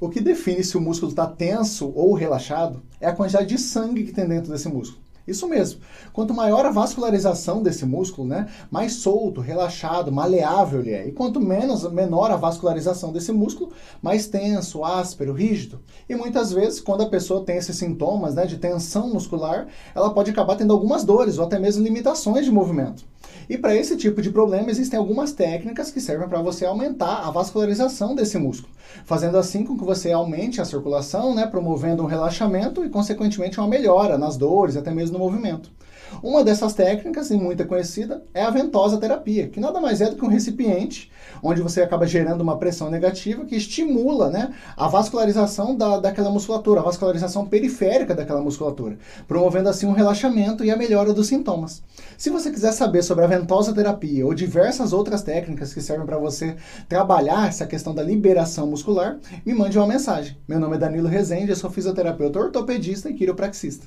O que define se o músculo está tenso ou relaxado é a quantidade de sangue que tem dentro desse músculo. Isso mesmo. Quanto maior a vascularização desse músculo, né, mais solto, relaxado, maleável ele é. E quanto menos, menor a vascularização desse músculo, mais tenso, áspero, rígido. E muitas vezes, quando a pessoa tem esses sintomas né, de tensão muscular, ela pode acabar tendo algumas dores ou até mesmo limitações de movimento. E para esse tipo de problema existem algumas técnicas que servem para você aumentar a vascularização desse músculo, fazendo assim com que você aumente a circulação, né, promovendo um relaxamento e consequentemente uma melhora nas dores, até mesmo no movimento. Uma dessas técnicas, e muito conhecida, é a ventosa terapia, que nada mais é do que um recipiente onde você acaba gerando uma pressão negativa que estimula né, a vascularização da, daquela musculatura, a vascularização periférica daquela musculatura, promovendo assim um relaxamento e a melhora dos sintomas. Se você quiser saber sobre a ventosa terapia ou diversas outras técnicas que servem para você trabalhar essa questão da liberação muscular, me mande uma mensagem. Meu nome é Danilo Rezende, eu sou fisioterapeuta ortopedista e quiropraxista.